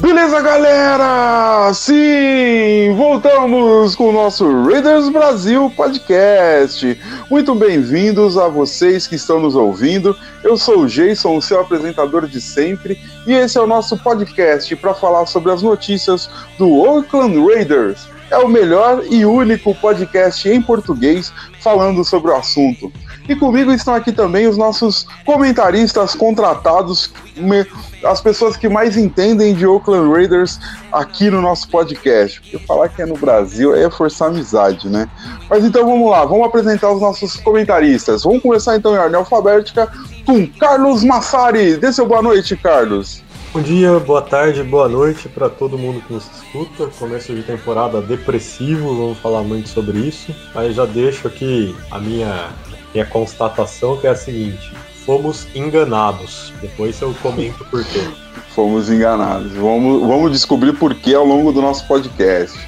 Beleza, galera? Sim, voltamos com o nosso Raiders Brasil podcast. Muito bem-vindos a vocês que estão nos ouvindo. Eu sou o Jason, o seu apresentador de sempre, e esse é o nosso podcast para falar sobre as notícias do Oakland Raiders. É o melhor e único podcast em português falando sobre o assunto. E comigo estão aqui também os nossos comentaristas contratados, as pessoas que mais entendem de Oakland Raiders aqui no nosso podcast. Porque falar que é no Brasil é forçar amizade, né? Mas então vamos lá, vamos apresentar os nossos comentaristas. Vamos começar então em ordem alfabética com Carlos Massari. Dê seu boa noite, Carlos. Bom dia, boa tarde, boa noite para todo mundo que nos escuta. Começo de temporada depressivo, vamos falar muito sobre isso. Mas já deixo aqui a minha minha constatação que é a seguinte: fomos enganados. Depois eu comento por quê. fomos enganados. Vamos, vamos descobrir por que ao longo do nosso podcast.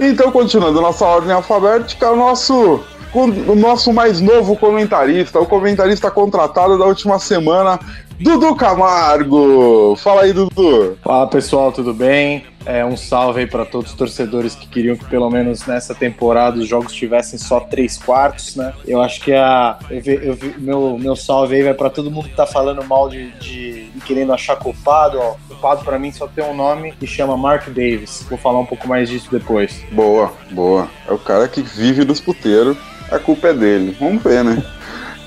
Então, continuando nossa ordem alfabética, o nosso o nosso mais novo comentarista, o comentarista contratado da última semana, Dudu Camargo. Fala aí, Dudu. Fala pessoal, tudo bem? É, um salve aí para todos os torcedores que queriam que pelo menos nessa temporada os jogos tivessem só três quartos, né? Eu acho que a eu eu meu, meu salve aí vai para todo mundo que tá falando mal de, de, de querendo achar culpado. Ó, culpado para mim só tem um nome que chama Mark Davis. Vou falar um pouco mais disso depois. Boa, boa. É o cara que vive dos puteiros. A culpa é dele. Vamos ver, né?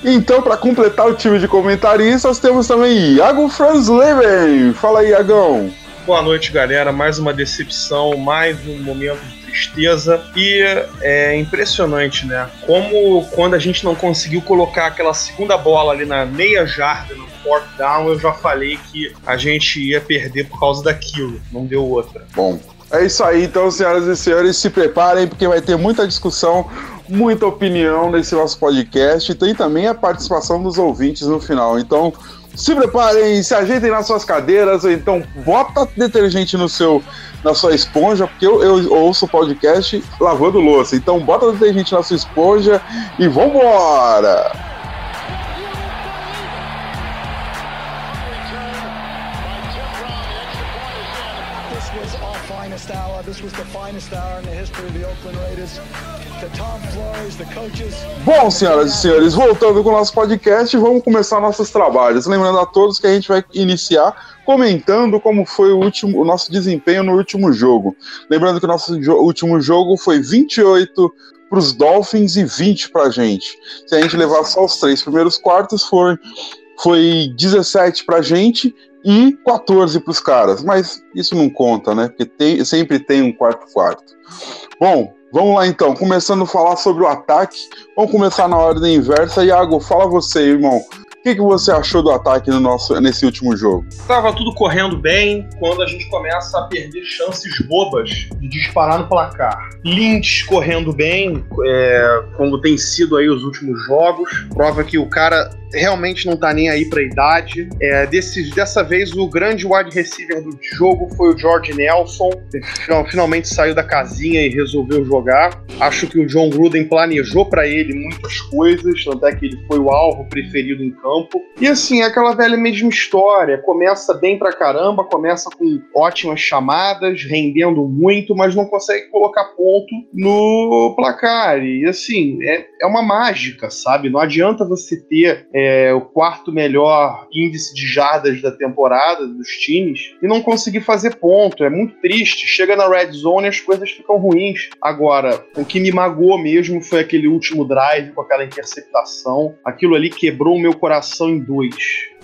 Então, para completar o time de comentaristas, temos também Iago Franzleben. Fala aí, Iagão. Boa noite, galera. Mais uma decepção, mais um momento de tristeza. E é impressionante, né? Como quando a gente não conseguiu colocar aquela segunda bola ali na meia jarda, no fourth down, eu já falei que a gente ia perder por causa daquilo. Não deu outra. Bom, é isso aí, então, senhoras e senhores, se preparem, porque vai ter muita discussão, muita opinião nesse nosso podcast e tem também a participação dos ouvintes no final. Então, se preparem, se ajeitem nas suas cadeiras, ou então bota detergente no seu, na sua esponja, porque eu, eu ouço o podcast lavando louça. Então bota detergente na sua esponja e vambora! This was the finest hour in the history of the Oakland Raiders. Bom, senhoras e senhores, voltando com o nosso podcast, vamos começar nossos trabalhos. Lembrando a todos que a gente vai iniciar comentando como foi o, último, o nosso desempenho no último jogo. Lembrando que o nosso jo último jogo foi 28 para os Dolphins e 20 para a gente. Se a gente levar só os três primeiros quartos, foi, foi 17 para a gente e 14 para os caras. Mas isso não conta, né? Porque tem, sempre tem um quarto quarto. Bom, Vamos lá então, começando a falar sobre o ataque. Vamos começar na ordem inversa. Iago, fala você, irmão. Que, que você achou do ataque no nosso, nesse último jogo? Tava tudo correndo bem quando a gente começa a perder chances bobas de disparar no placar. Lynch correndo bem, é, como tem sido aí os últimos jogos. Prova que o cara realmente não tá nem aí pra idade. É, desse, dessa vez, o grande wide receiver do jogo foi o George Nelson. Finalmente saiu da casinha e resolveu jogar. Acho que o John Gruden planejou para ele muitas coisas, tanto é que ele foi o alvo preferido em campo. E assim, é aquela velha mesma história. Começa bem pra caramba, começa com ótimas chamadas, rendendo muito, mas não consegue colocar ponto no placar. E assim, é, é uma mágica, sabe? Não adianta você ter é, o quarto melhor índice de jardas da temporada dos times e não conseguir fazer ponto. É muito triste. Chega na red zone e as coisas ficam ruins. Agora, o que me magoou mesmo foi aquele último drive com aquela interceptação. Aquilo ali quebrou o meu coração em dois.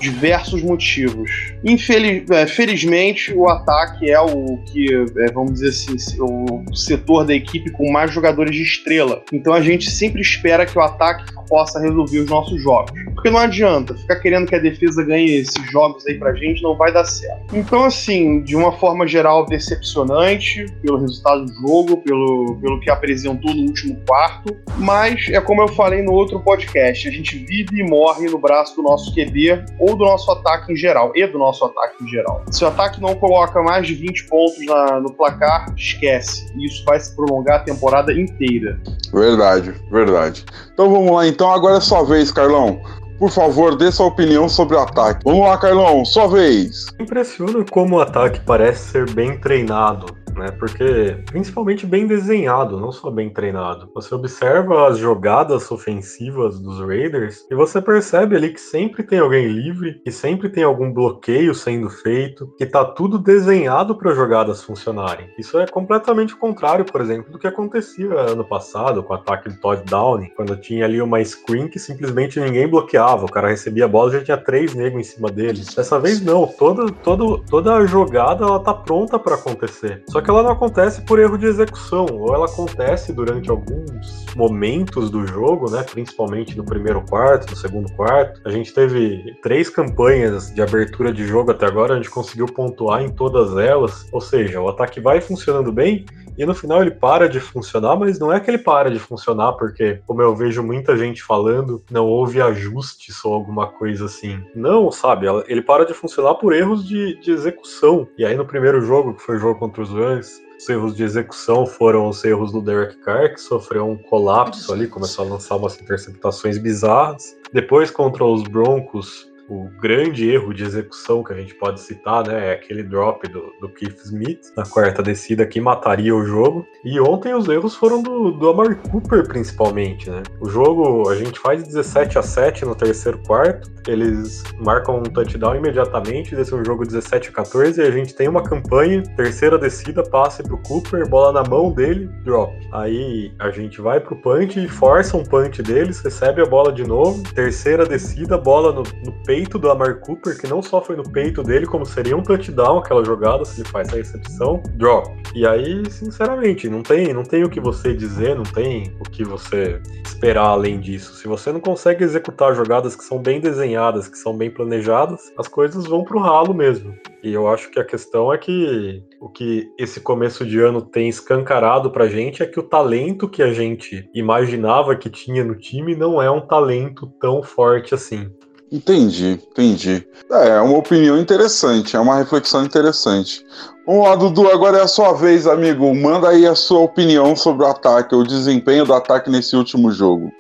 Diversos motivos. Infeliz, é, o ataque é o que, é, vamos dizer assim, o setor da equipe com mais jogadores de estrela. Então a gente sempre espera que o ataque possa resolver os nossos jogos. Porque não adianta ficar querendo que a defesa ganhe esses jogos aí pra gente, não vai dar certo. Então, assim, de uma forma geral, decepcionante pelo resultado do jogo, pelo, pelo que apresentou no último quarto. Mas é como eu falei no outro podcast: a gente vive e morre no braço do nosso QB ou do nosso ataque em geral, e do nosso ataque em geral. Se o ataque não coloca mais de 20 pontos na, no placar, esquece. Isso vai se prolongar a temporada inteira. Verdade, verdade. Então vamos lá, então agora é sua vez, Carlão. Por favor, dê sua opinião sobre o ataque. Vamos lá, Carlão, sua vez. Impressiona como o ataque parece ser bem treinado né? Porque principalmente bem desenhado, não só bem treinado. Você observa as jogadas ofensivas dos Raiders e você percebe ali que sempre tem alguém livre, que sempre tem algum bloqueio sendo feito, que tá tudo desenhado para jogadas funcionarem. Isso é completamente contrário, por exemplo, do que acontecia ano passado com o ataque do Todd Downing, quando tinha ali uma screen que simplesmente ninguém bloqueava, o cara recebia a bola e já tinha três negros em cima dele. Dessa vez não, toda, toda, toda a jogada ela tá pronta para acontecer. Só que ela não acontece por erro de execução, ou ela acontece durante alguns momentos do jogo, né? Principalmente no primeiro quarto, no segundo quarto. A gente teve três campanhas de abertura de jogo até agora, a gente conseguiu pontuar em todas elas. Ou seja, o ataque vai funcionando bem e no final ele para de funcionar, mas não é que ele para de funcionar porque, como eu vejo muita gente falando, não houve ajustes ou alguma coisa assim. Não, sabe? Ele para de funcionar por erros de, de execução. E aí no primeiro jogo, que foi o jogo contra os Rams, os erros de execução foram os erros do Derek Carr, que sofreu um colapso ali, começou a lançar umas interceptações bizarras. Depois, contra os Broncos, o grande erro de execução que a gente pode citar, né, é aquele drop do, do Keith Smith na quarta descida que mataria o jogo. E ontem os erros foram do, do Amari Cooper, principalmente, né? O jogo, a gente faz 17 a 7 no terceiro quarto, eles marcam um touchdown imediatamente, desse um jogo 17 a 14, e a gente tem uma campanha, terceira descida, passe pro Cooper, bola na mão dele, drop. Aí a gente vai pro punch, força um punch deles, recebe a bola de novo, terceira descida, bola no, no peito do Amar Cooper, que não só foi no peito dele, como seria um touchdown aquela jogada, se ele faz a recepção, drop. E aí, sinceramente, não tem, não tem o que você dizer, não tem o que você esperar além disso. Se você não consegue executar jogadas que são bem desenhadas, que são bem planejadas, as coisas vão pro ralo mesmo. E eu acho que a questão é que o que esse começo de ano tem escancarado pra gente é que o talento que a gente imaginava que tinha no time não é um talento tão forte assim. Entendi, entendi. É, é uma opinião interessante, é uma reflexão interessante. Vamos lá, Dudu, agora é a sua vez, amigo. Manda aí a sua opinião sobre o ataque, o desempenho do ataque nesse último jogo.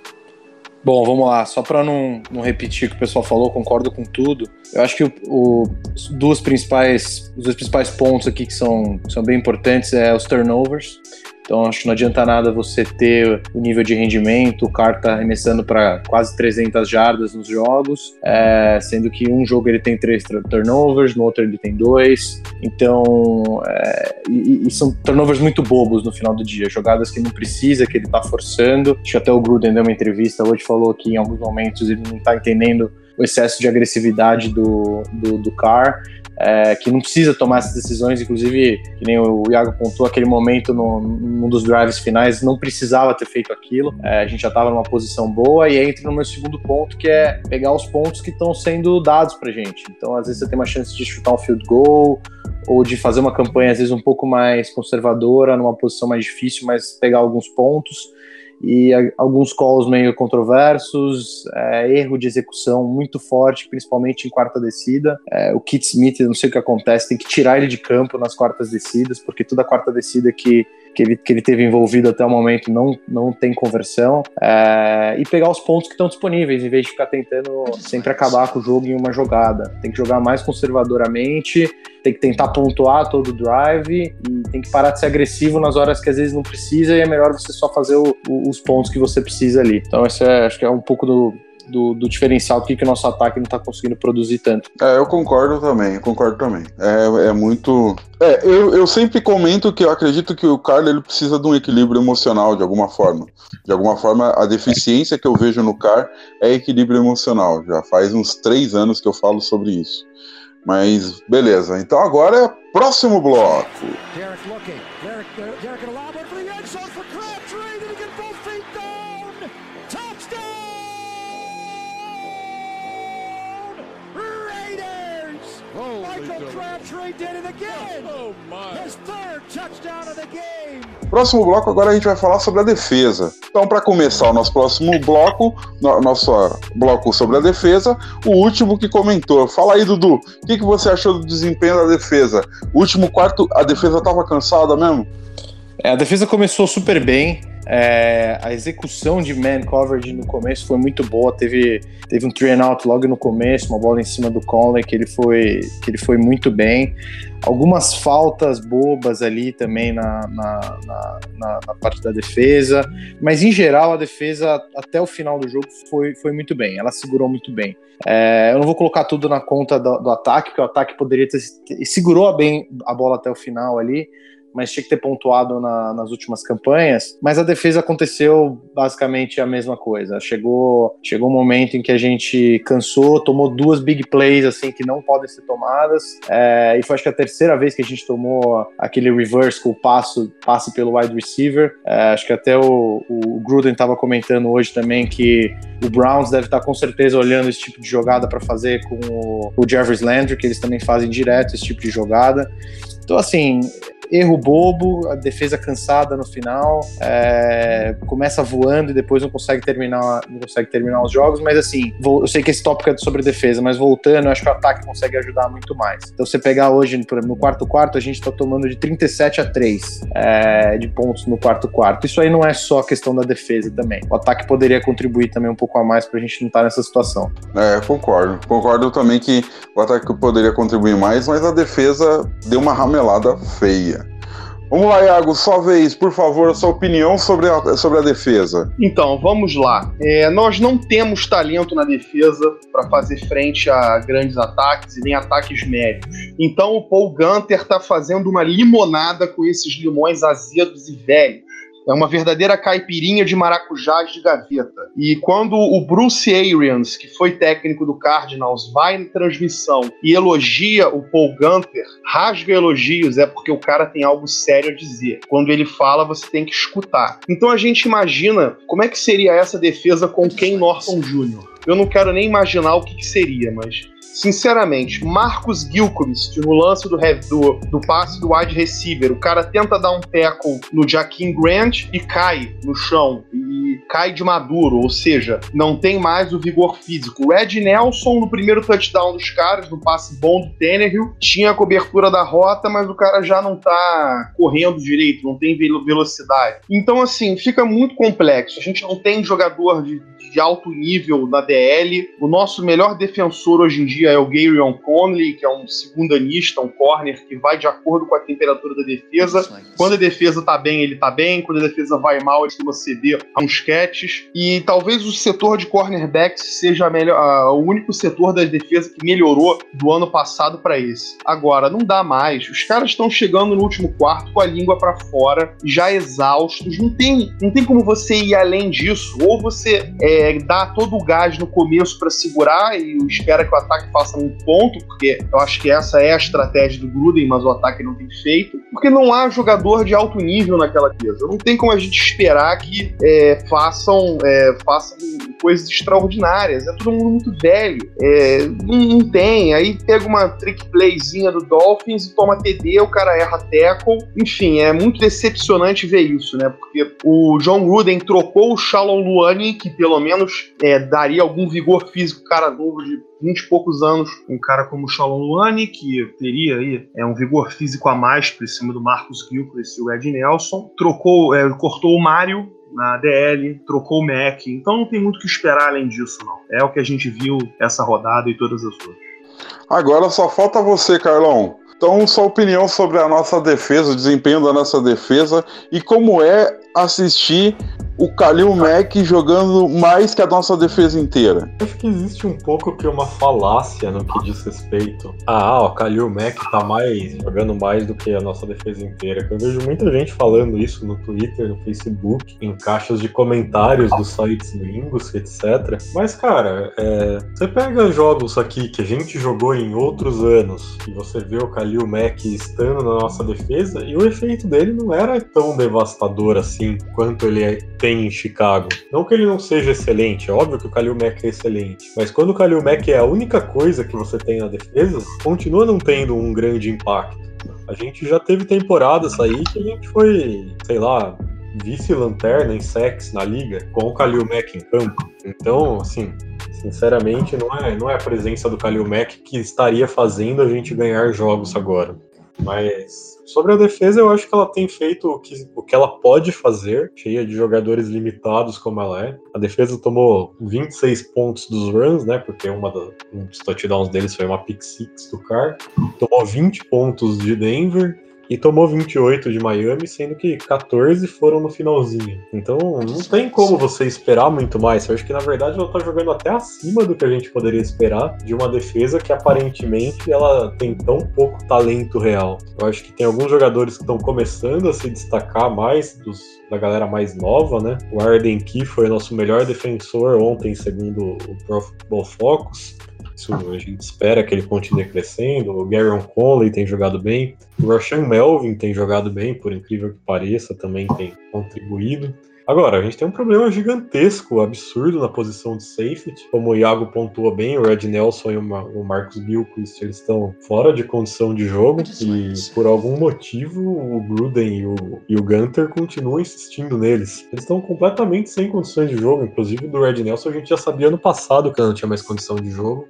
Bom, vamos lá. Só para não, não repetir o que o pessoal falou, concordo com tudo. Eu acho que o, o principais, os dois principais pontos aqui que são, que são bem importantes é os turnovers. Então acho que não adianta nada você ter o nível de rendimento, o cara tá arremessando para quase 300 jardas nos jogos, é, sendo que um jogo ele tem três turnovers, no outro ele tem dois. Então, é, e, e, são turnovers muito bobos no final do dia, jogadas que não precisa, que ele tá forçando. Acho que até o Gruden deu uma entrevista hoje, falou que em alguns momentos ele não tá entendendo o excesso de agressividade do, do, do Carr é, que não precisa tomar essas decisões, inclusive, que nem o Iago pontuou, aquele momento no, num dos drives finais, não precisava ter feito aquilo, é, a gente já estava numa posição boa, e entra no meu segundo ponto, que é pegar os pontos que estão sendo dados pra gente. Então, às vezes, você tem uma chance de chutar um field goal, ou de fazer uma campanha, às vezes, um pouco mais conservadora, numa posição mais difícil, mas pegar alguns pontos e alguns calls meio controversos, é, erro de execução muito forte, principalmente em quarta descida. É, o Kit Smith, não sei o que acontece, tem que tirar ele de campo nas quartas descidas, porque toda quarta descida que que ele, que ele teve envolvido até o momento não, não tem conversão é, e pegar os pontos que estão disponíveis em vez de ficar tentando sempre acabar com o jogo em uma jogada. Tem que jogar mais conservadoramente, tem que tentar pontuar todo o drive e tem que parar de ser agressivo nas horas que às vezes não precisa e é melhor você só fazer o, o, os pontos que você precisa ali. Então, esse é, acho que é um pouco do, do, do diferencial que, que o nosso ataque não está conseguindo produzir tanto. É, eu concordo também, concordo também. É, é muito. É, eu, eu sempre comento que eu acredito que o Carlos ele precisa de um equilíbrio emocional de alguma forma. De alguma forma, a deficiência que eu vejo no Car é equilíbrio emocional. Já faz uns três anos que eu falo sobre isso. Mas beleza, então agora é próximo bloco. Derek looking. Derek, Derek Próximo bloco, agora a gente vai falar sobre a defesa. Então, para começar o nosso próximo bloco, no, nosso bloco sobre a defesa, o último que comentou. Fala aí, Dudu, o que, que você achou do desempenho da defesa? O último quarto, a defesa estava cansada mesmo? É, a defesa começou super bem. É, a execução de man coverage no começo foi muito boa. Teve, teve um three and out logo no começo, uma bola em cima do Conley que ele foi, que ele foi muito bem. Algumas faltas bobas ali também na, na, na, na, na parte da defesa, mas em geral a defesa até o final do jogo foi, foi muito bem. Ela segurou muito bem. É, eu não vou colocar tudo na conta do, do ataque, porque o ataque poderia ter segurou bem a bola até o final ali mas tinha que ter pontuado na, nas últimas campanhas. Mas a defesa aconteceu basicamente a mesma coisa. Chegou, chegou um momento em que a gente cansou, tomou duas big plays assim que não podem ser tomadas. É, e foi acho que a terceira vez que a gente tomou aquele reverse com o passo, passe pelo wide receiver. É, acho que até o, o Gruden estava comentando hoje também que o Browns deve estar com certeza olhando esse tipo de jogada para fazer com o, o Jarvis Landry, que eles também fazem direto esse tipo de jogada. Então, assim, erro bobo, a defesa cansada no final, é, começa voando e depois não consegue terminar, não consegue terminar os jogos, mas assim, vou, eu sei que esse tópico é sobre defesa, mas voltando, eu acho que o ataque consegue ajudar muito mais. Então você pegar hoje, no quarto quarto, a gente tá tomando de 37 a 3 é, de pontos no quarto quarto. Isso aí não é só questão da defesa também. O ataque poderia contribuir também um pouco a mais pra gente não estar tá nessa situação. É, concordo. Concordo também que o ataque poderia contribuir mais, mas a defesa deu uma ramelada feia. Vamos lá, Iago, sua vez, por favor, a sua opinião sobre a, sobre a defesa. Então, vamos lá. É, nós não temos talento na defesa para fazer frente a grandes ataques e nem ataques médios. Então, o Paul Gunter está fazendo uma limonada com esses limões azedos e velhos. É uma verdadeira caipirinha de maracujás de gaveta. E quando o Bruce Arians, que foi técnico do Cardinals, vai na transmissão e elogia o Paul Gunter, rasga elogios, é porque o cara tem algo sério a dizer. Quando ele fala, você tem que escutar. Então a gente imagina como é que seria essa defesa com Ken Norton Jr. Eu não quero nem imaginar o que, que seria, mas sinceramente, Marcos Gilchrist no lance do, do, do passe do wide receiver, o cara tenta dar um tackle no Jaquim Grant e cai no chão. E cai de maduro, ou seja, não tem mais o vigor físico. Ed Nelson, no primeiro touchdown dos caras, no passe bom do Tannehill, tinha a cobertura da rota, mas o cara já não tá correndo direito, não tem velocidade. Então, assim, fica muito complexo. A gente não tem jogador de, de alto nível na DL. O nosso melhor defensor hoje em dia dia é o Gabriel Conley, que é um segundanista, um corner que vai de acordo com a temperatura da defesa. Quando a defesa tá bem, ele tá bem. Quando a defesa vai mal, ele costuma ceder a uns catches. E talvez o setor de cornerbacks seja melhor, uh, o único setor da defesa que melhorou do ano passado para esse. Agora, não dá mais. Os caras estão chegando no último quarto com a língua para fora, já exaustos. Não tem, não tem como você ir além disso. Ou você é, dá todo o gás no começo para segurar e espera que o ataque faça um ponto, porque eu acho que essa é a estratégia do Gruden, mas o ataque não tem feito, porque não há jogador de alto nível naquela mesa. Não tem como a gente esperar que é, façam, é, façam coisas extraordinárias. É todo mundo muito velho. É, não, tem. Aí pega uma trick playzinha do Dolphins e toma TD, o cara erra tackle. Enfim, é muito decepcionante ver isso, né? Porque o John Gruden trocou o Shalom Luani, que pelo menos é, daria algum vigor físico cara novo de 20 e poucos anos, um cara como Shalom Luani, que teria aí é, um vigor físico a mais por cima do Marcos Gilchrist e o Ed Nelson, trocou, é, cortou o Mário na DL, trocou o Mac, então não tem muito o que esperar além disso, não. É o que a gente viu essa rodada e todas as outras. Agora só falta você, Carlão. Então, sua opinião sobre a nossa defesa, o desempenho da nossa defesa e como é assistir o Kalil Mack jogando mais que a nossa defesa inteira? Acho que existe um pouco que uma falácia no que diz respeito ah, o Kalil Mack tá mais jogando mais do que a nossa defesa inteira. Eu vejo muita gente falando isso no Twitter, no Facebook, em caixas de comentários dos sites gringos, etc. Mas, cara, é... você pega jogos aqui que a gente jogou em outros anos e você vê o Kalil Mack estando na nossa defesa e o efeito dele não era tão devastador assim quanto ele é tem em Chicago. Não que ele não seja excelente, é óbvio que o Kalil Mack é excelente, mas quando o Kalil Mack é a única coisa que você tem na defesa, continua não tendo um grande impacto. A gente já teve temporadas aí que a gente foi, sei lá, vice-lanterna em sex na liga com o Kalil Mack em campo. Então, assim, sinceramente, não é, não é a presença do Kalil Mack que estaria fazendo a gente ganhar jogos agora. Mas sobre a defesa, eu acho que ela tem feito o que, o que ela pode fazer, cheia de jogadores limitados como ela é. A defesa tomou 26 pontos dos runs, né? Porque uma da, um dos touchdowns deles foi uma pick six do Car. Tomou 20 pontos de Denver e tomou 28 de Miami, sendo que 14 foram no finalzinho. Então não tem como você esperar muito mais. Eu acho que na verdade ela tá jogando até acima do que a gente poderia esperar de uma defesa que aparentemente ela tem tão pouco talento real. Eu acho que tem alguns jogadores que estão começando a se destacar mais dos, da galera mais nova, né? O Arden Key foi nosso melhor defensor ontem, segundo o Pro Football Focus. Isso a gente espera que ele continue crescendo. O Garyon Conley tem jogado bem. O Rashan Melvin tem jogado bem, por incrível que pareça, também tem contribuído. Agora, a gente tem um problema gigantesco, absurdo na posição de safety. Como o Iago pontuou bem, o Red Nelson e o Marcos Gilchrist eles estão fora de condição de jogo e por algum motivo o Gruden e o, e o Gunter continuam insistindo neles. Eles estão completamente sem condições de jogo, inclusive do Red Nelson a gente já sabia ano passado que não tinha mais condição de jogo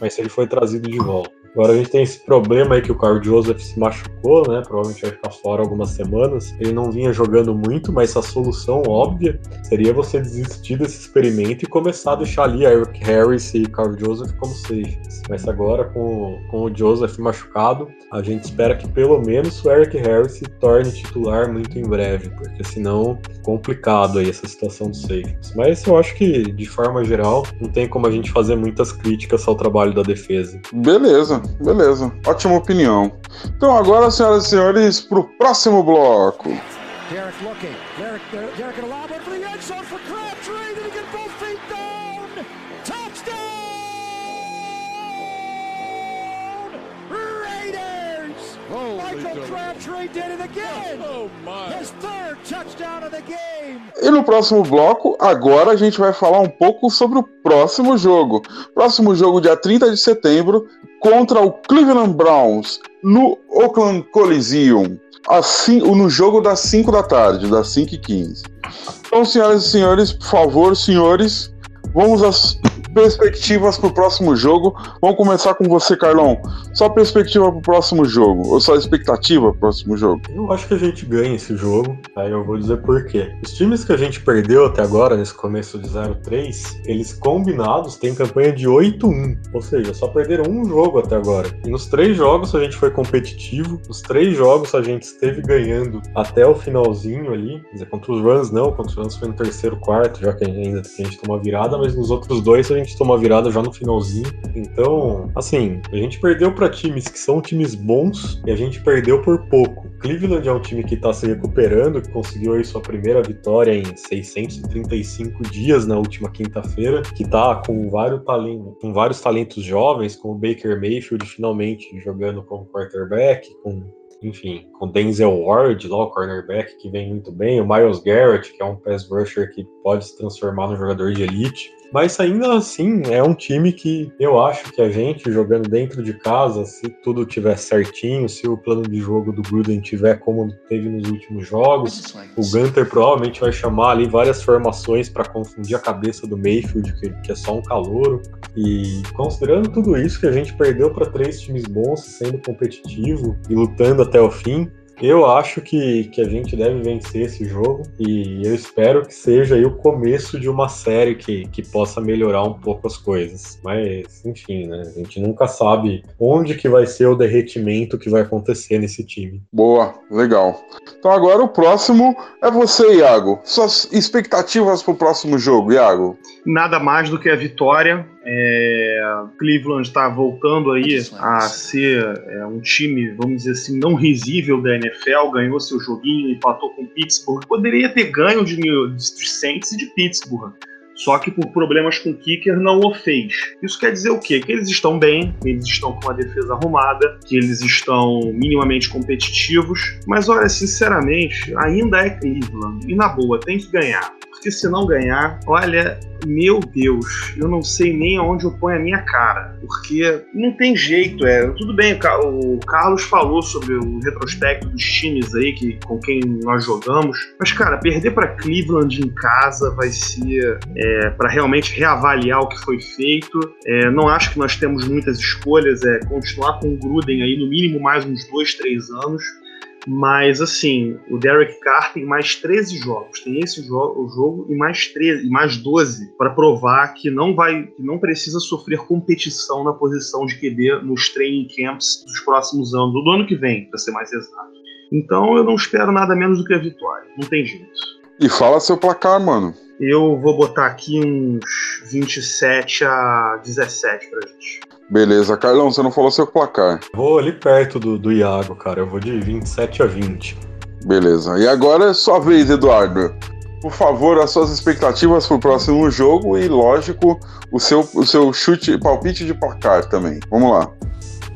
mas ele foi trazido de volta. Agora a gente tem esse problema aí que o Carl Joseph se machucou, né? Provavelmente vai ficar fora algumas semanas. Ele não vinha jogando muito, mas a solução óbvia seria você desistir desse experimento e começar a deixar ali Eric Harris e Carl Joseph como safeties. Mas agora, com, com o Joseph machucado, a gente espera que pelo menos o Eric Harris se torne titular muito em breve, porque senão complicado aí essa situação dos safeties. Mas eu acho que, de forma geral, não tem como a gente fazer muitas críticas ao trabalho da defesa. Beleza beleza. Ótima opinião. Então agora, senhoras e senhores, pro próximo bloco. Derek looking. Derek, Derek for E no próximo bloco, agora a gente vai falar um pouco sobre o próximo jogo. Próximo jogo, dia 30 de setembro, contra o Cleveland Browns no Oakland Coliseum, assim, no jogo das 5 da tarde, das 5 e 15. Então, senhoras e senhores, por favor, senhores, vamos às perspectivas para o próximo jogo. Vamos começar com você, Carlão. Só perspectiva para o próximo jogo, ou só expectativa para o próximo jogo? Eu acho que a gente ganha esse jogo, aí eu vou dizer por quê. Os times que a gente perdeu até agora, nesse começo de 0-3, eles combinados têm campanha de 8-1, ou seja, só perderam um jogo até agora. E nos três jogos a gente foi competitivo, nos três jogos a gente esteve ganhando até o finalzinho ali, quer dizer, contra os Runs não, contra os Runs foi no terceiro quarto, já que ainda a gente tomou virada, mas nos outros dois a gente tomou virada já no finalzinho. Então, assim, a gente perdeu para times que são times bons e a gente perdeu por pouco. Cleveland é um time que está se recuperando, que conseguiu aí sua primeira vitória em 635 dias na última quinta-feira, que está com vários talentos, com vários talentos jovens, com o Baker Mayfield finalmente jogando como quarterback, com enfim, com Denzel Ward, lá o cornerback, que vem muito bem, o Miles Garrett, que é um pass rusher que pode se transformar num jogador de elite. Mas ainda assim, é um time que eu acho que a gente jogando dentro de casa, se tudo tiver certinho, se o plano de jogo do Gruden tiver como teve nos últimos jogos, o Gunter provavelmente vai chamar ali várias formações para confundir a cabeça do Mayfield, que, que é só um calouro. E considerando tudo isso que a gente perdeu para três times bons, sendo competitivo e lutando até o fim, Eu acho que, que a gente deve vencer esse jogo e eu espero que seja aí o começo de uma série que, que possa melhorar um pouco as coisas. Mas, enfim, né? A gente nunca sabe onde que vai ser o derretimento que vai acontecer nesse time. Boa, legal. Então agora o próximo é você, Iago. Suas expectativas para o próximo jogo, Iago? Nada mais do que a vitória. É, Cleveland está voltando aí a ser é, um time, vamos dizer assim, não risível da NFL, ganhou seu joguinho, empatou com Pittsburgh, poderia ter ganho de, de Saints e de Pittsburgh. Só que por problemas com o kicker não o fez. Isso quer dizer o quê? Que eles estão bem, eles estão com a defesa arrumada, que eles estão minimamente competitivos. Mas olha, sinceramente, ainda é Cleveland. E na boa, tem que ganhar. Porque se não ganhar, olha, meu Deus, eu não sei nem aonde eu ponho a minha cara. Porque não tem jeito, é. Tudo bem, o Carlos falou sobre o retrospecto dos times aí que, com quem nós jogamos. Mas, cara, perder para Cleveland em casa vai ser é, para realmente reavaliar o que foi feito. É, não acho que nós temos muitas escolhas, é continuar com o Gruden aí no mínimo mais uns dois, três anos. Mas assim, o Derek Carr tem mais 13 jogos. Tem esse jo o jogo e mais 13, e mais 12 para provar que não vai, que não precisa sofrer competição na posição de QB nos training camps dos próximos anos, do ano que vem, para ser mais exato. Então eu não espero nada menos do que a vitória. Não tem jeito. E fala seu placar, mano. Eu vou botar aqui uns 27 a 17 pra gente. Beleza, Carlão, você não falou seu placar. Vou ali perto do, do Iago, cara. Eu vou de 27 a 20. Beleza. E agora é sua vez, Eduardo. Por favor, as suas expectativas para o próximo jogo e, lógico, o seu, o seu chute, palpite de placar também. Vamos lá.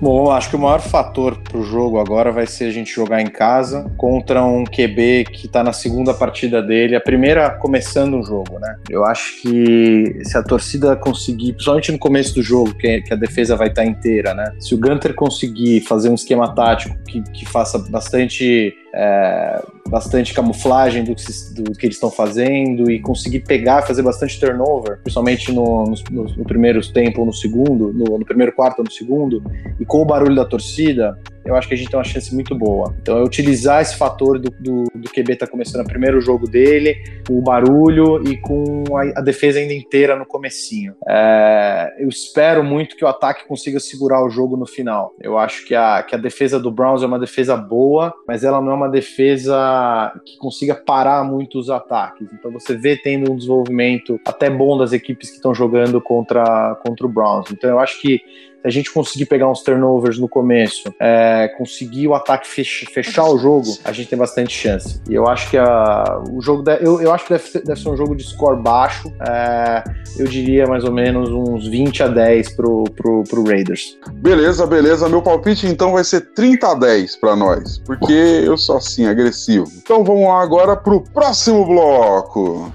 Bom, acho que o maior fator para o jogo agora vai ser a gente jogar em casa contra um QB que está na segunda partida dele, a primeira começando o jogo, né? Eu acho que se a torcida conseguir, principalmente no começo do jogo, que, a defesa vai estar tá inteira, né? Se o Gunter conseguir fazer um esquema tático que, que faça bastante é, bastante camuflagem do que, do que eles estão fazendo e conseguir pegar, fazer bastante turnover, principalmente no, no, no primeiro tempo ou no segundo, no, no, primeiro quarto ou no segundo, e com o barulho da torcida, eu acho que a gente tem uma chance muito boa. Então é utilizar esse fator do, do, do QB tá começando o primeiro jogo dele, o barulho e com a, a defesa ainda inteira no comecinho. É, eu espero muito que o ataque consiga segurar o jogo no final. Eu acho que a, que a defesa do Browns é uma defesa boa, mas ela não é uma defesa que consiga parar muito os ataques. Então você vê tendo um desenvolvimento até bom das equipes que estão jogando contra, contra o Browns. Então eu acho que a gente conseguir pegar uns turnovers no começo, é, conseguir o ataque fech fechar o jogo, a gente tem bastante chance. E eu acho que a, o jogo de, eu, eu acho que deve ser, deve ser um jogo de score baixo. É, eu diria mais ou menos uns 20 a 10 pro, pro, pro Raiders. Beleza, beleza. Meu palpite então vai ser 30 a 10 para nós, porque eu sou assim, agressivo. Então vamos lá agora pro próximo bloco.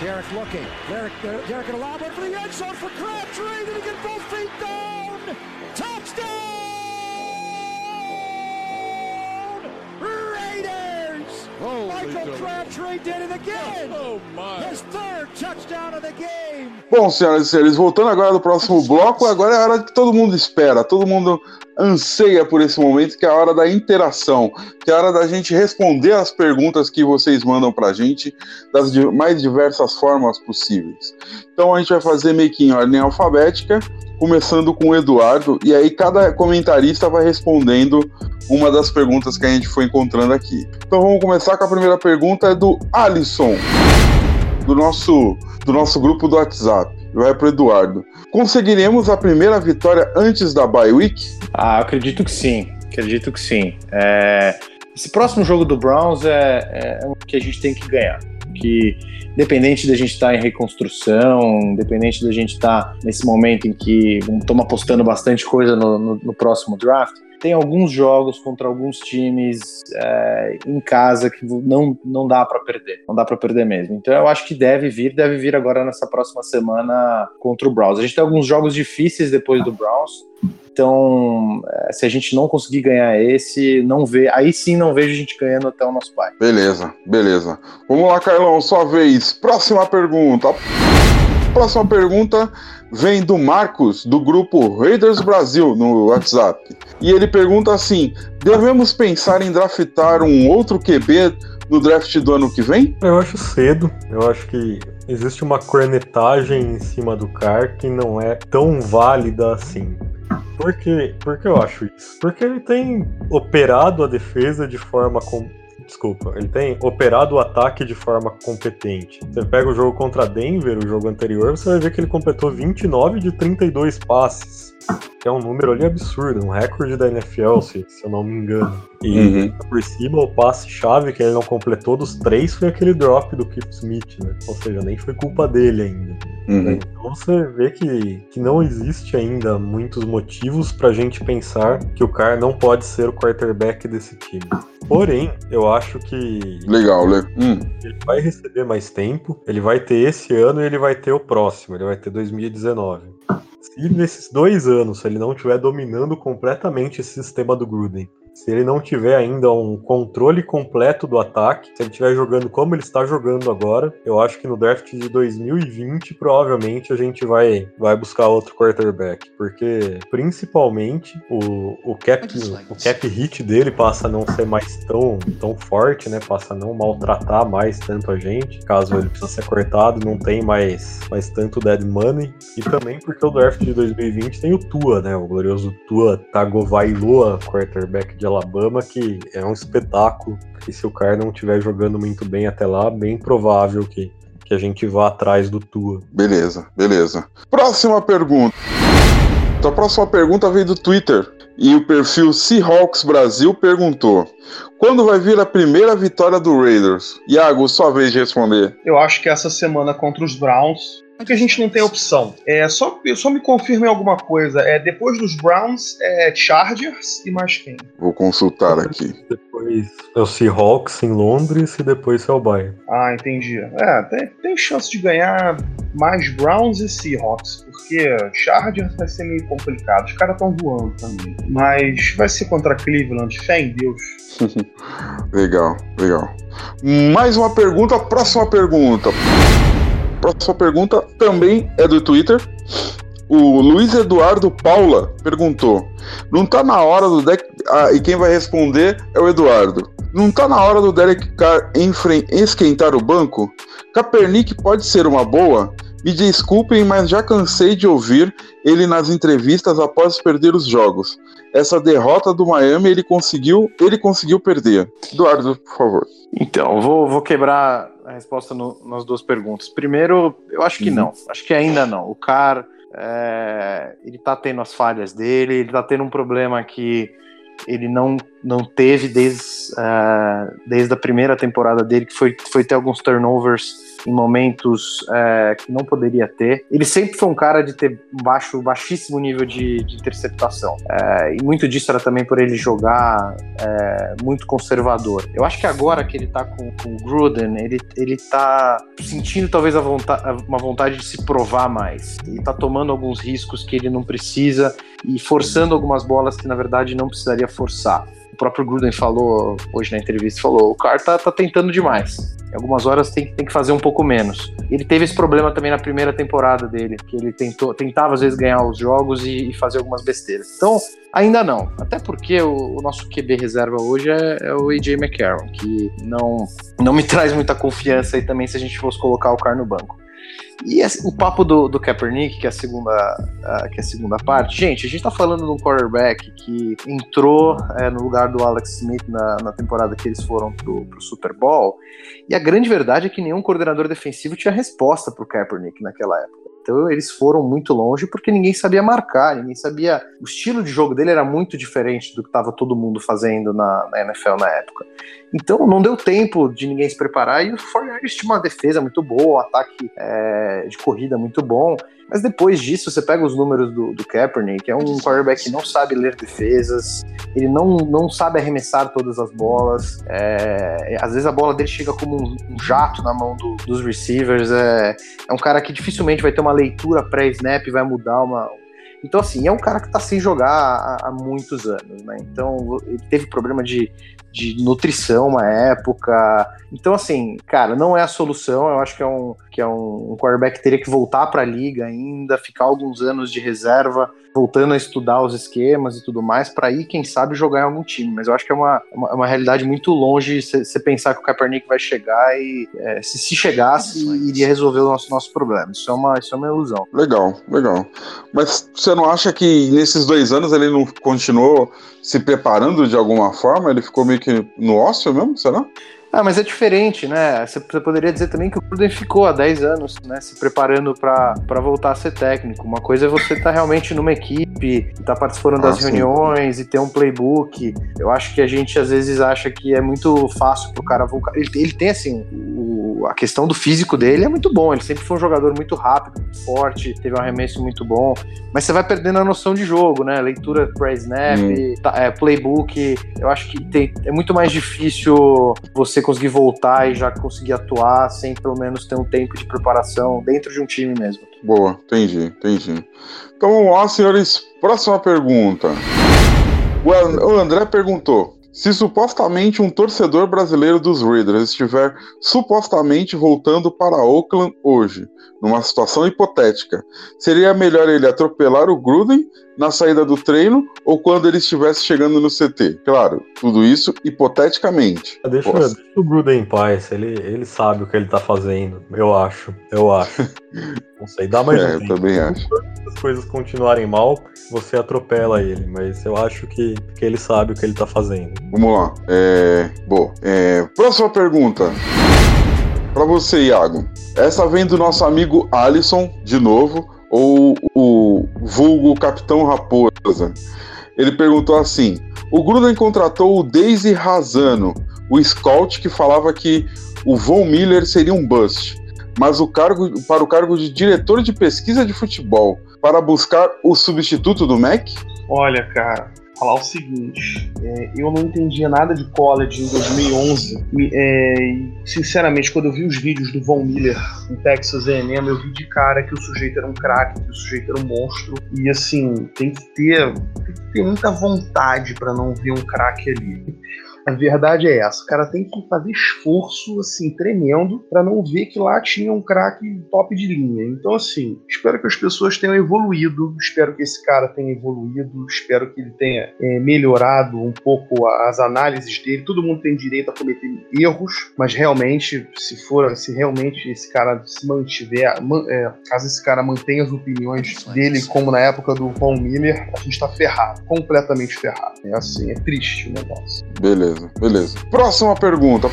Derek looking. Bom, senhoras e senhores, voltando agora do próximo bloco, agora é a hora que todo mundo espera, todo mundo anseia por esse momento, que é a hora da interação, que é a hora da gente responder as perguntas que vocês mandam pra gente das mais diversas formas possíveis. Então a gente vai fazer meio que em ordem alfabética, começando com o Eduardo, e aí cada comentarista vai respondendo uma das perguntas que a gente foi encontrando aqui. Então vamos começar com a primeira pergunta, é do Alisson, do nosso, do nosso grupo do WhatsApp. Vai para Eduardo. Conseguiremos a primeira vitória antes da bye week? Ah, acredito que sim. Acredito que sim. É... Esse próximo jogo do Browns é, é o que a gente tem que ganhar. Que independente da gente estar tá em reconstrução, independente da gente estar tá nesse momento em que estamos apostando bastante coisa no, no, no, próximo draft, tem alguns jogos contra alguns times é, em casa que não, não dá para perder, não dá para perder mesmo. Então eu acho que deve vir, deve vir agora nessa próxima semana contra o Browns. A gente tem alguns jogos difíceis depois do Browns, então, é, se a gente não conseguir ganhar esse, não vê, aí sim não vejo a gente ganhando até o nosso pai. Beleza, beleza. Vamos lá, Carlão, sua vez. Próxima pergunta. Próxima pergunta vem do Marcos, do grupo Raiders Brasil, no WhatsApp. E ele pergunta assim: devemos pensar em draftar um outro QB no draft do ano que vem? Eu acho cedo. Eu acho que existe uma cornetagem em cima do Car que não é tão válida assim. Por que, por que eu acho isso? Porque ele tem operado a defesa de forma com, desculpa, ele tem operado o ataque de forma competente. Você pega o jogo contra Denver, o jogo anterior, você vai ver que ele completou 29 de 32 passes. É um número ali absurdo, um recorde da NFL, se, se eu não me engano. E Uhum. por cima, o passe-chave que ele não completou dos três foi aquele drop do Keith Smith, né? Ou seja, nem foi culpa dele ainda. Uhum. Então você vê que, que não existe ainda muitos motivos pra gente pensar que o Carr não pode ser o quarterback desse time. Porém, eu acho que Legal, le... hum. ele vai receber mais tempo, ele vai ter esse ano e ele vai ter o próximo, ele vai ter 2019. Se nesses dois anos ele não estiver dominando completamente esse sistema do Gruden, se ele não tiver ainda um controle completo do ataque, se ele estiver jogando como ele está jogando agora, eu acho que no draft de 2020 provavelmente a gente vai, vai buscar outro quarterback, porque principalmente o, o, cap, o cap hit dele passa a não ser mais tão, tão forte, né? Passa a não maltratar mais tanto a gente, caso ele precisa ser cortado, não tem mais, mais tanto dead money, e também porque o draft de 2020 tem o Tua, né? O glorioso Tua Tagovailoa, quarterback de Alabama, que é um espetáculo. E se o cara não estiver jogando muito bem até lá, bem provável que, que a gente vá atrás do Tua. Beleza, beleza. Próxima pergunta. Então, a próxima pergunta veio do Twitter. E o perfil Seahawks Brasil perguntou: Quando vai vir a primeira vitória do Raiders? Iago, sua vez de responder. Eu acho que essa semana contra os Browns. Porque a gente não tem opção. É, só, só me confirme alguma coisa. É, depois dos Browns, é Chargers e mais quem? Vou consultar aqui. Depois é o Seahawks em Londres e depois é o Bayern. Ah, entendi. É, tem, tem chance de ganhar mais Browns e Seahawks, porque Chargers vai ser meio complicado. Os caras estão voando também. Mas vai ser contra Cleveland, fé em Deus. legal, legal. Mais uma pergunta, próxima pergunta. Próxima pergunta também é do Twitter. O Luiz Eduardo Paula perguntou: Não tá na hora do deck. Ah, e quem vai responder é o Eduardo. Não tá na hora do Derek Carr esquentar o banco? Kaepernick pode ser uma boa? Me desculpem, mas já cansei de ouvir ele nas entrevistas após perder os jogos. Essa derrota do Miami ele conseguiu, ele conseguiu perder. Eduardo, por favor. Então, vou, vou quebrar a resposta no- nas duas perguntas. Primeiro, eu acho que Uhum. não. Acho que ainda não. O Car, é, ele tá tendo as falhas dele, ele tá tendo um problema que ele não, não teve desde, é, desde a primeira temporada dele, que foi, foi ter alguns turnovers em momentos é, que não poderia ter. Ele sempre foi um cara de ter baixo, baixíssimo nível de, de interceptação. É, e muito disso era também por ele jogar é, muito conservador. Eu acho que agora que ele tá com, com o Gruden, ele, ele tá sentindo talvez a vonta uma vontade de se provar mais. E tá tomando alguns riscos que ele não precisa e forçando algumas bolas que na verdade não precisaria forçar. Próprio Gruden falou hoje na entrevista, falou, o cara tá, tá tentando demais. Em algumas horas tem, tem que fazer um pouco menos. Ele teve esse problema também na primeira temporada dele, que ele tentou, tentava às vezes ganhar os jogos e, e fazer algumas besteiras. Então, ainda não. Até porque o, o nosso QB reserva hoje é, é o AJ McCarron, que não, não me traz muita confiança aí também se a gente fosse colocar o Car no banco. E esse- o papo do, do Kaepernick, que é, a segunda, que é a segunda parte, gente, a gente tá falando de um quarterback que entrou é, no lugar do Alex Smith na, na temporada que eles foram pro, pro Super Bowl, e a grande verdade é que nenhum coordenador defensivo tinha resposta pro Kaepernick naquela época. Então eles foram muito longe porque ninguém sabia marcar, ninguém sabia. O estilo de jogo dele era muito diferente do que estava todo mundo fazendo na, na NFL na época. Então não deu tempo de ninguém se preparar e o 49ers tinha uma defesa muito boa, um ataque é, de corrida muito bom. Mas depois disso, você pega os números do, do Kaepernick, é um quarterback que não sabe ler defesas, ele não, não sabe arremessar todas as bolas. é, às vezes a bola dele chega como um, um jato na mão do- dos receivers. É, é um cara que dificilmente vai ter uma leitura pré-snap vai mudar uma. Então, assim, é um cara que tá sem jogar há, há muitos anos, né? Então, ele teve problema de, de nutrição uma época. Então, assim, cara, não é a solução. Eu acho que é um, que é um, um quarterback que teria que voltar para a liga ainda, ficar alguns anos de reserva, voltando a estudar os esquemas e tudo mais, para ir, quem sabe, jogar em algum time. Mas eu acho que é uma, uma, uma realidade muito longe você pensar que o Kaepernick vai chegar e, é, se, se chegasse, iria resolver o nosso, nosso problema. Isso é, uma, isso é uma ilusão. Legal, legal. Mas você não acha que nesses dois anos ele não continuou se preparando de alguma forma? Ele ficou meio que no ócio mesmo, será? Ah, mas é diferente, né? Você poderia dizer também que o Gruden ficou há 10 anos, né, se preparando para voltar a ser técnico. Uma coisa é você estar tá realmente numa equipe, estar tá participando ah, das sim. reuniões e ter um playbook. Eu acho que a gente às vezes acha que é muito fácil pro cara voltar. Ele, ele tem, assim, o, a questão do físico dele é muito bom. Ele sempre foi um jogador muito rápido, muito forte, teve um arremesso muito bom. Mas você vai perdendo a noção de jogo, né? Leitura pré-snap, hum. tá, é, playbook. Eu acho que tem, é muito mais difícil você conseguir voltar e já conseguir atuar sem pelo menos ter um tempo de preparação dentro de um time mesmo. Boa, entendi, entendi. Então vamos lá, senhores. Próxima pergunta. O André perguntou: se supostamente um torcedor brasileiro dos Raiders estiver supostamente voltando para Oakland hoje, numa situação hipotética, seria melhor ele atropelar o Gruden na saída do treino ou quando ele estivesse chegando no CT? Claro, tudo isso hipoteticamente. Deixa, deixa o Gruden em paz, ele, ele sabe o que ele tá fazendo, eu acho, eu acho. Não sei, dá mais é, um tempo. também acho. Se as coisas continuarem mal, você atropela ele, mas eu acho que, que ele sabe o que ele tá fazendo. Vamos lá. É... Bom, é... próxima pergunta. Para você, Iago. Essa vem do nosso amigo Alisson, de novo, ou o vulgo Capitão Raposa. Ele perguntou assim: o Gruden contratou o Daisy Razano, o scout que falava que o Von Miller seria um bust, mas o cargo, para o cargo de diretor de pesquisa de futebol, para buscar o substituto do Mac? Olha, cara, falar o seguinte: é, eu não entendia nada de college em 2011. É, e, sinceramente, quando eu vi os vídeos do Von Miller em Texas A&M, eu vi de cara que o sujeito era um craque, que o sujeito era um monstro. E assim, tem que ter, tem que ter muita vontade para não ver um craque ali. A verdade é essa. O cara tem que fazer esforço, assim, tremendo, para não ver que lá tinha um craque top de linha. Então, assim, espero que as pessoas tenham evoluído, espero que esse cara tenha evoluído, espero que ele tenha é, melhorado um pouco as análises dele. Todo mundo tem direito a cometer erros, mas realmente, se for, se realmente esse cara se mantiver, man, é, caso esse cara mantenha as opiniões dele, como na época do Von Miller, a gente tá ferrado, completamente ferrado. É assim, é triste o negócio. Beleza. Beleza, beleza. Próxima pergunta.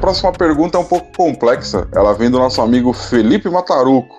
Próxima pergunta é um pouco complexa. Ela vem do nosso amigo Felipe Mataruco.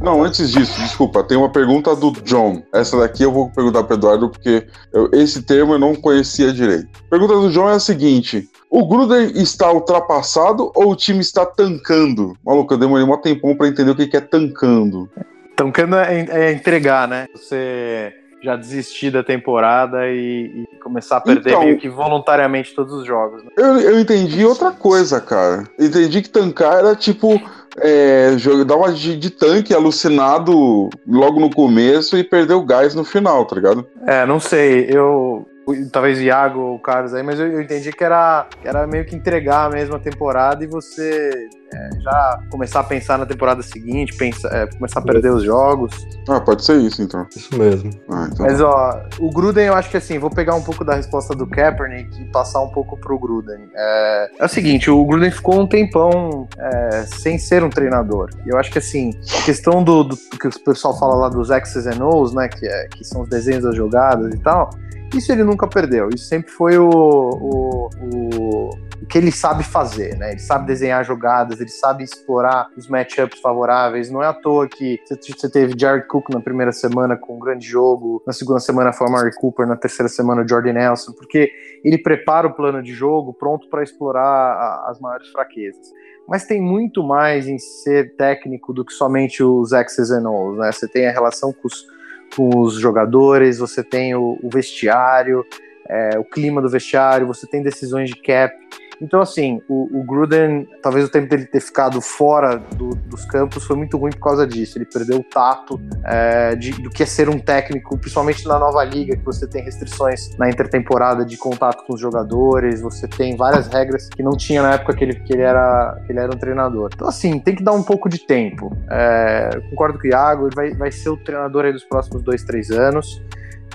Não, antes disso, desculpa, tem uma pergunta do John. Essa daqui eu vou perguntar para Eduardo porque eu, esse termo eu não conhecia direito. Pergunta do John é a seguinte: o Gruden está ultrapassado ou o time está tancando? Maluco, eu demorei um tempão para entender o que é tancando. Tancando é, é entregar, né? Você já desistir da temporada e, e começar a perder então, meio que voluntariamente todos os jogos. Né? Eu, eu entendi outra coisa, cara. Entendi que tancar era tipo é, dar uma de, de, tanque alucinado logo no começo e perder o gás no final, tá ligado? É, não sei. Eu, talvez o Iago ou o Carlos aí, mas eu, eu entendi que era, que era meio que entregar a mesma temporada e você é, já começar a pensar na temporada seguinte, pensar, é, começar a perder os jogos. Ah, pode ser isso então. Isso mesmo. Ah, então mas tá. ó, o Gruden eu acho que assim, vou pegar um pouco da resposta do Kaepernick e passar um pouco pro Gruden. É, é o seguinte, o Gruden ficou um tempão é, sem ser um treinador. E eu acho que assim, a questão do, do, que o pessoal fala lá dos X's and O's, né, que, é, que são os desenhos das jogadas e tal, isso ele nunca perdeu. Isso sempre foi o, o, o, o, que ele sabe fazer, né? Ele sabe desenhar jogadas, ele sabe explorar os matchups favoráveis. Não é à toa que você teve Jared Cook na primeira semana com um grande jogo, na segunda semana foi o Murray Cooper, na terceira semana o Jordan Nelson, porque ele prepara o plano de jogo pronto para explorar a, as maiores fraquezas mas tem muito mais em ser técnico do que somente os X's and O's, né? Você tem a relação com os, com os jogadores, você tem o, o vestiário, é, o clima do vestiário, você tem decisões de cap. Então, assim, o, o Gruden, talvez o tempo dele ter ficado fora do, dos campos foi muito ruim por causa disso. Ele perdeu o tato é, de, do que é ser um técnico, principalmente na nova liga, que você tem restrições na intertemporada de contato com os jogadores, você tem várias regras que não tinha na época que ele, que ele, era, que ele era um treinador. Então, assim, tem que dar um pouco de tempo. É, concordo com o Iago, ele vai, vai ser o treinador aí dos próximos dois, três anos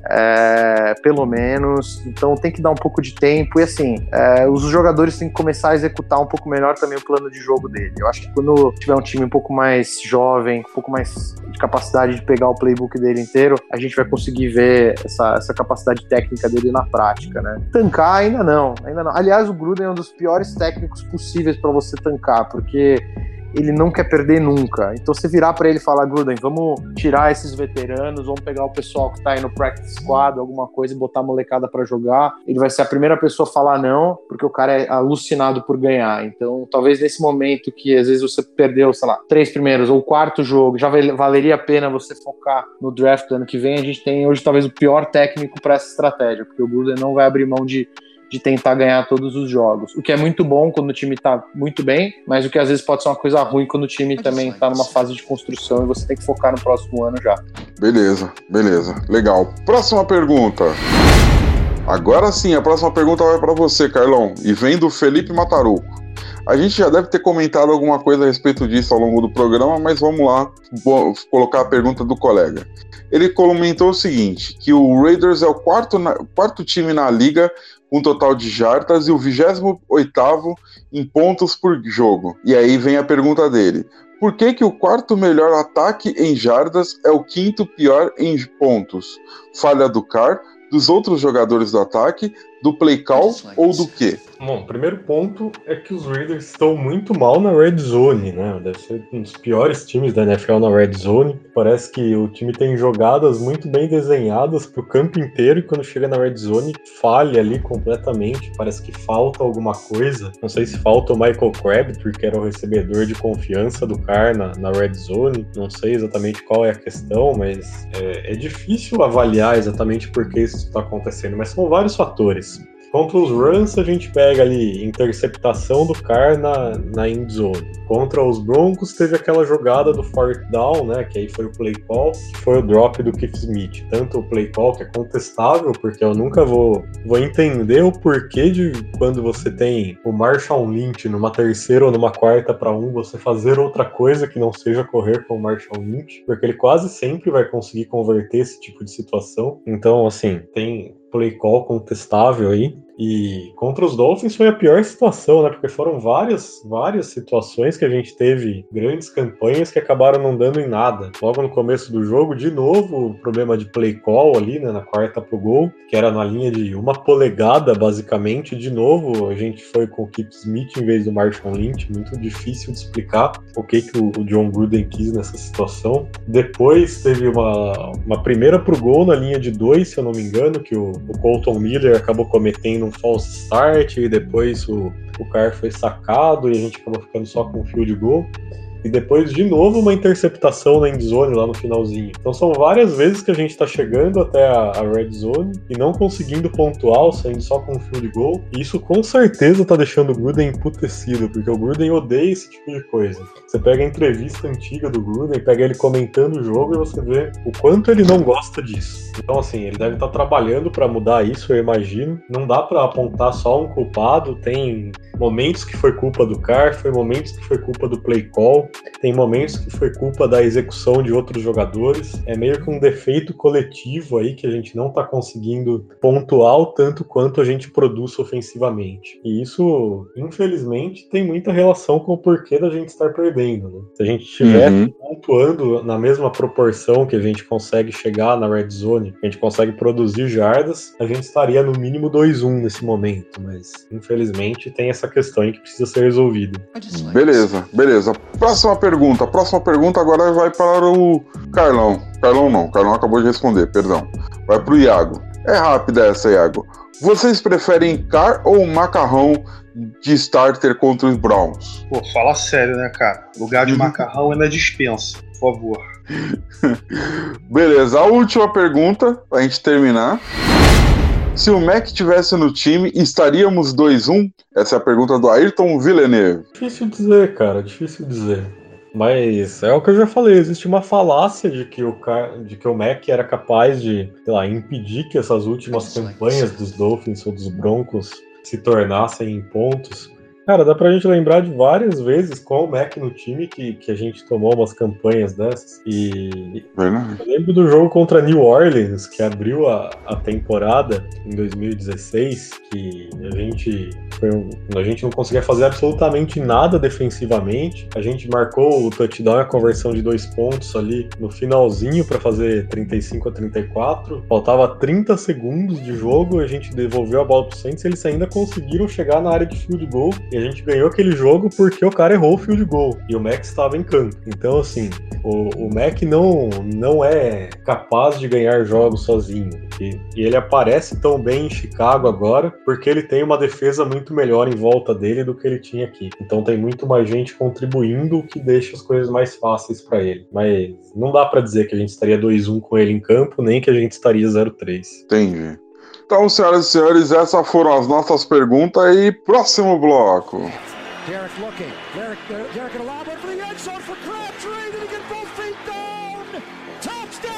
é, pelo menos. Então tem que dar um pouco de tempo. E assim, é, os jogadores têm que começar a executar um pouco melhor também o plano de jogo dele. Eu acho que quando tiver um time um pouco mais jovem, um pouco mais de capacidade de pegar o playbook dele inteiro, a gente vai conseguir ver essa, essa capacidade técnica dele na prática, né? Tancar ainda não, ainda não. Aliás, o Gruden é um dos piores técnicos possíveis para você tancar, porque ele não quer perder nunca. Então, você virar para ele e falar, Gruden, vamos tirar esses veteranos, vamos pegar o pessoal que tá aí no practice squad, alguma coisa, e botar a molecada para jogar. Ele vai ser a primeira pessoa a falar não, porque o cara é alucinado por ganhar. Então, talvez nesse momento que às vezes você perdeu, sei lá, três primeiros ou quarto jogo, já valeria a pena você focar no draft do ano que vem. A gente tem hoje talvez o pior técnico para essa estratégia, porque o Gruden não vai abrir mão de de tentar ganhar todos os jogos. O que é muito bom quando o time tá muito bem, mas o que às vezes pode ser uma coisa ruim quando o time também tá numa fase de construção e você tem que focar no próximo ano já. Beleza, beleza. Legal. Próxima pergunta. Agora sim, a próxima pergunta vai para você, Carlão, e vem do Felipe Mataruco. A gente já deve ter comentado alguma coisa a respeito disso ao longo do programa, mas vamos lá vou colocar a pergunta do colega. Ele comentou o seguinte: que o Raiders é o quarto, na, quarto time na liga um total de jardas e o 28 em pontos por jogo. E aí vem a pergunta dele: por que, que o quarto melhor ataque em jardas é o quinto pior em pontos? Falha do Carr, dos outros jogadores do ataque, do play call ou do quê? Bom, o primeiro ponto é que os Raiders estão muito mal na red zone, né? Deve ser um dos piores times da NFL na red zone. Parece que o time tem jogadas muito bem desenhadas para o campo inteiro e quando chega na red zone falha ali completamente. Parece que falta alguma coisa. Não sei se falta o Michael Crabtree, que era o recebedor de confiança do Car na, na red zone. Não sei exatamente qual é a questão, mas é, é difícil avaliar exatamente por que isso está acontecendo. Mas são vários fatores. Contra os runs, a gente pega ali interceptação do Car na, na end zone. Contra os Broncos, teve aquela jogada do fourth down, né? Que aí foi o play call, que foi o drop do Keith Smith. Tanto o play call, que é contestável, porque eu nunca vou, vou entender o porquê de quando você tem o Marshall Lynch numa terceira ou numa quarta para um, você fazer outra coisa que não seja correr com o Marshall Lynch, porque ele quase sempre vai conseguir converter esse tipo de situação. Então, assim, tem play call contestável aí. E contra os Dolphins foi a pior situação, né? Porque foram várias, várias situações que a gente teve grandes campanhas que acabaram não dando em nada. Logo no começo do jogo, de novo, o problema de play call ali, né? Na quarta pro gol, que era na linha de uma polegada, basicamente. De novo, a gente foi com o Kip Smith em vez do Marshall Lynch. Muito difícil de explicar o que, que o John Gruden quis nessa situação. Depois teve uma, uma primeira pro gol na linha de dois, se eu não me engano, que o, o Colton Miller acabou cometendo um false start e depois o, o Carr foi sacado e a gente acabou ficando só com o field goal e depois de novo uma interceptação na endzone lá no finalzinho. Então são várias vezes que a gente está chegando até a, a, red zone e não conseguindo pontuar, saindo só com um field goal. E isso com certeza está deixando o Gruden emputecido, porque o Gruden odeia esse tipo de coisa. Você pega a entrevista antiga do Gruden, pega ele comentando o jogo e você vê o quanto ele não gosta disso. Então assim, ele deve estar tá trabalhando para mudar isso, eu imagino. Não dá para apontar só um culpado, tem momentos que foi culpa do Carr, foi momentos que foi culpa do play call tem momentos que foi culpa da execução de outros jogadores. É meio que um defeito coletivo aí que a gente não está conseguindo pontuar o tanto quanto a gente produz ofensivamente. E isso, infelizmente, tem muita relação com o porquê da gente estar perdendo. Né? Se a gente estiver uhum. pontuando na mesma proporção que a gente consegue chegar na red zone, que a gente consegue produzir jardas, a gente estaria no mínimo 2-1 nesse momento. Mas, infelizmente, tem essa questão aí que precisa ser resolvida. Beleza, beleza. Próxima pergunta. A próxima pergunta agora vai para o Carlão. Carlão não, Carlão acabou de responder, perdão. Vai para o Iago. É rápida essa, Iago. Vocês preferem car ou macarrão de starter contra os Browns? Pô, fala sério, né, cara? Lugar de uhum. macarrão é na dispensa, por favor. Beleza, a última pergunta, pra gente terminar. Se o Mac tivesse no time, estaríamos 2-1? Essa é a pergunta do Ayrton Villeneuve. Difícil dizer, cara, difícil dizer. Mas é o que eu já falei, existe uma falácia de que o, de que o Mac era capaz de, sei lá, impedir que essas últimas campanhas dos Dolphins ou dos Broncos se tornassem em pontos. Cara, dá pra gente lembrar de várias vezes com o Mac no time que, que a gente tomou umas campanhas dessas. E Verdade. eu lembro do jogo contra New Orleans, que abriu a, a temporada em 2016, que a gente, foi um, a gente não conseguia fazer absolutamente nada defensivamente. A gente marcou o touchdown e a conversão de dois pontos ali no finalzinho para fazer 35 a 34. Faltava 30 segundos de jogo, a gente devolveu a bola pro Saints e eles ainda conseguiram chegar na área de field goal e a gente ganhou aquele jogo porque o cara errou o field goal e o Mac estava em campo. Então, assim, o, o Mac não, não é capaz de ganhar jogos sozinho. E, e, ele aparece tão bem em Chicago agora porque ele tem uma defesa muito melhor em volta dele do que ele tinha aqui. Então tem muito mais gente contribuindo, o que deixa as coisas mais fáceis para ele. Mas não dá para dizer que a gente estaria 2-1 com ele em campo, nem que a gente estaria 0-3. Entendi. Então, senhoras e senhores, essas foram as nossas perguntas e próximo bloco. Derek looking. Derek, Derek for the end zone for Crabtree. Did he get both feet down? Touchdown!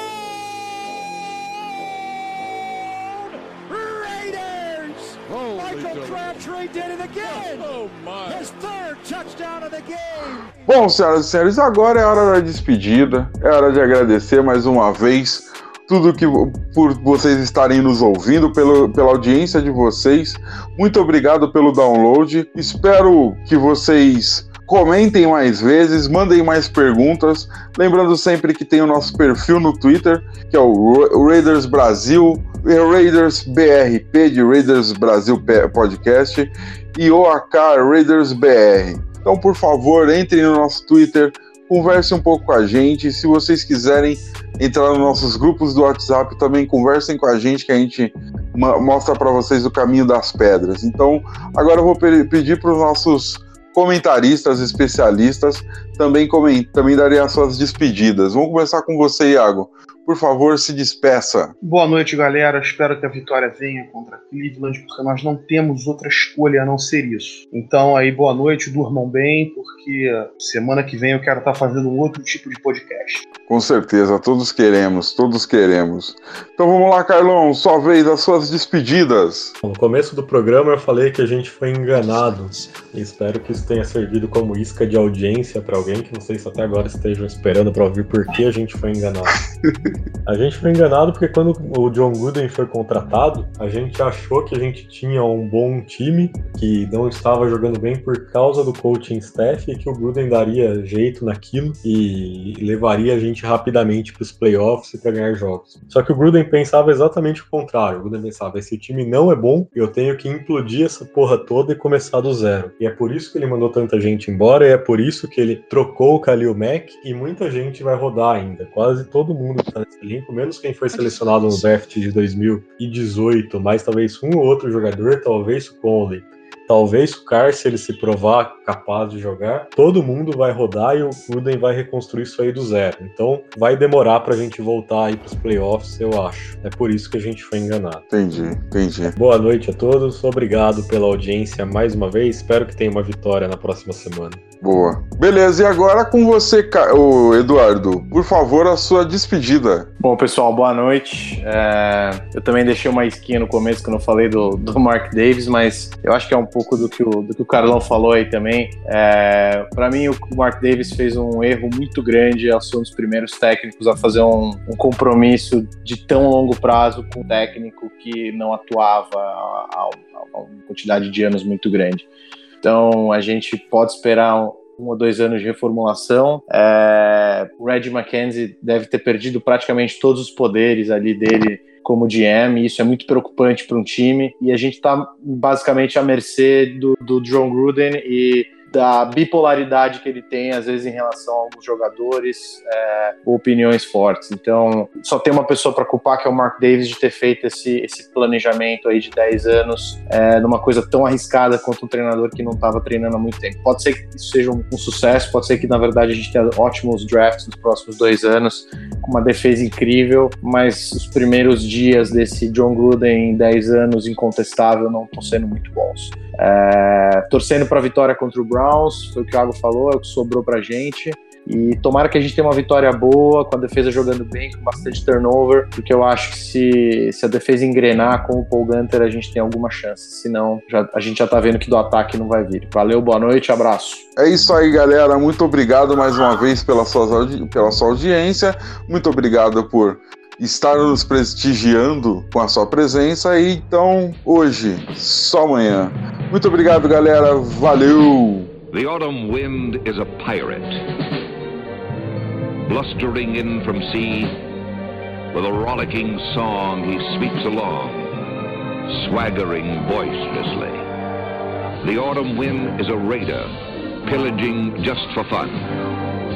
Raiders! Michael Crabtree did it again. Oh, my. His third touchdown of the game. Bom, senhoras e senhores, agora é hora da despedida. É hora de agradecer mais uma vez tudo que por vocês estarem nos ouvindo, pelo, pela audiência de vocês. Muito obrigado pelo download. Espero que vocês comentem mais vezes, mandem mais perguntas. Lembrando sempre que tem o nosso perfil no Twitter, que é o Raiders Brasil, Raiders BRP, de Raiders Brasil Podcast, e OAK Raiders BR. Então, por favor, entrem no nosso Twitter, converse um pouco com a gente. Se vocês quiserem entrar nos nossos grupos do WhatsApp, também conversem com a gente que a gente mostra para vocês o caminho das pedras. Então, agora eu vou pedir para os nossos comentaristas, especialistas, também, também darem as suas despedidas. Vamos começar com você, Iago. Por favor, se despeça. Boa noite, galera. Espero que a vitória venha contra Cleveland, porque nós não temos outra escolha a não ser isso. Então, aí, boa noite, durmam bem, porque semana que vem eu quero estar fazendo um outro tipo de podcast. Com certeza, todos queremos, todos queremos. Então vamos lá, Carlão, sua vez, as suas despedidas. No começo do programa eu falei que a gente foi enganado. E espero que isso tenha servido como isca de audiência para alguém que não sei se até agora estejam esperando para ouvir por que a gente foi enganado. A gente foi enganado porque quando o John Gooden foi contratado, a gente achou que a gente tinha um bom time, que não estava jogando bem por causa do coaching staff e que o Gooden daria jeito naquilo e levaria a gente rapidamente para os playoffs e para ganhar jogos. Só que o Gruden pensava exatamente o contrário. O Gruden pensava: esse time não é bom, eu tenho que implodir essa porra toda e começar do zero. E é por isso que ele mandou tanta gente embora, e é por isso que ele trocou o Khalil Mack e muita gente vai rodar ainda. Quase todo mundo que tá nesse elenco, menos quem foi selecionado no draft de 2018, mas talvez um ou outro jogador, talvez o Conley. Talvez o Car, se ele se provar capaz de jogar, todo mundo vai rodar e o Gruden vai reconstruir isso aí do zero. Então vai demorar pra gente voltar aí pros playoffs, eu acho. É por isso que a gente foi enganado. Entendi, entendi. Boa noite a todos, obrigado pela audiência mais uma vez. Espero que tenha uma vitória na próxima semana. Boa. Beleza, e agora com você, o Eduardo. Por favor, a sua despedida. Bom, pessoal, boa noite. É... Eu também deixei uma esquinha no começo que eu não falei do, do Mark Davis, mas eu acho que é um pouco do que o, do que o Carlão falou aí também. É... Para mim, o Mark Davis fez um erro muito grande ao ser um dos primeiros técnicos a fazer um, um compromisso de tão longo prazo com um técnico que não atuava há uma quantidade de anos muito grande. Então a gente pode esperar um, ou dois anos de reformulação. É, o Red McKenzie deve ter perdido praticamente todos os poderes ali dele como GM, e isso é muito preocupante para um time. E a gente está basicamente à mercê do, do John Gruden e da bipolaridade que ele tem, às vezes, em relação a alguns jogadores, é, opiniões fortes. Então, só tem uma pessoa para culpar, que é o Mark Davis, de ter feito esse, esse planejamento aí de 10 anos é, numa coisa tão arriscada quanto um treinador que não estava treinando há muito tempo. Pode ser que isso seja um, um, sucesso, pode ser que, na verdade, a gente tenha ótimos drafts nos próximos dois anos, com uma defesa incrível, mas os primeiros dias desse John Gruden em 10 anos, incontestável, não estão sendo muito bons. É, torcendo para a vitória contra o Browns, foi o que o Thiago falou, é o que sobrou para a gente. E tomara que a gente tenha uma vitória boa, com a defesa jogando bem, com bastante turnover, porque eu acho que se, se a defesa engrenar com o Paul Gunter, a gente tem alguma chance. Senão, já, a gente já tá vendo que do ataque não vai vir. Valeu, boa noite, abraço. É isso aí, galera. Muito obrigado mais uma vez pela sua, pela sua audiência. Muito obrigado por estar nos prestigiando com a sua presença. E então, hoje, só amanhã. Muito obrigado, galera. Valeu! The autumn wind is a pirate. blustering in from sea, with a rollicking song he sweeps along, swaggering boisterously. The autumn wind is a raider, pillaging just for fun.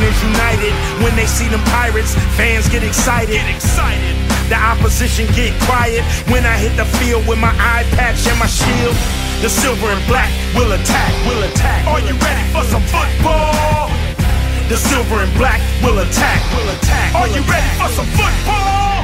Nation is united when they see them pirates. Fans get excited. Get excited. The opposition get quiet when I hit the field with my eye patch and my shield. The silver and black will attack, will attack. Are you ready for some football? The silver and black will attack, will attack. Are you ready for some football?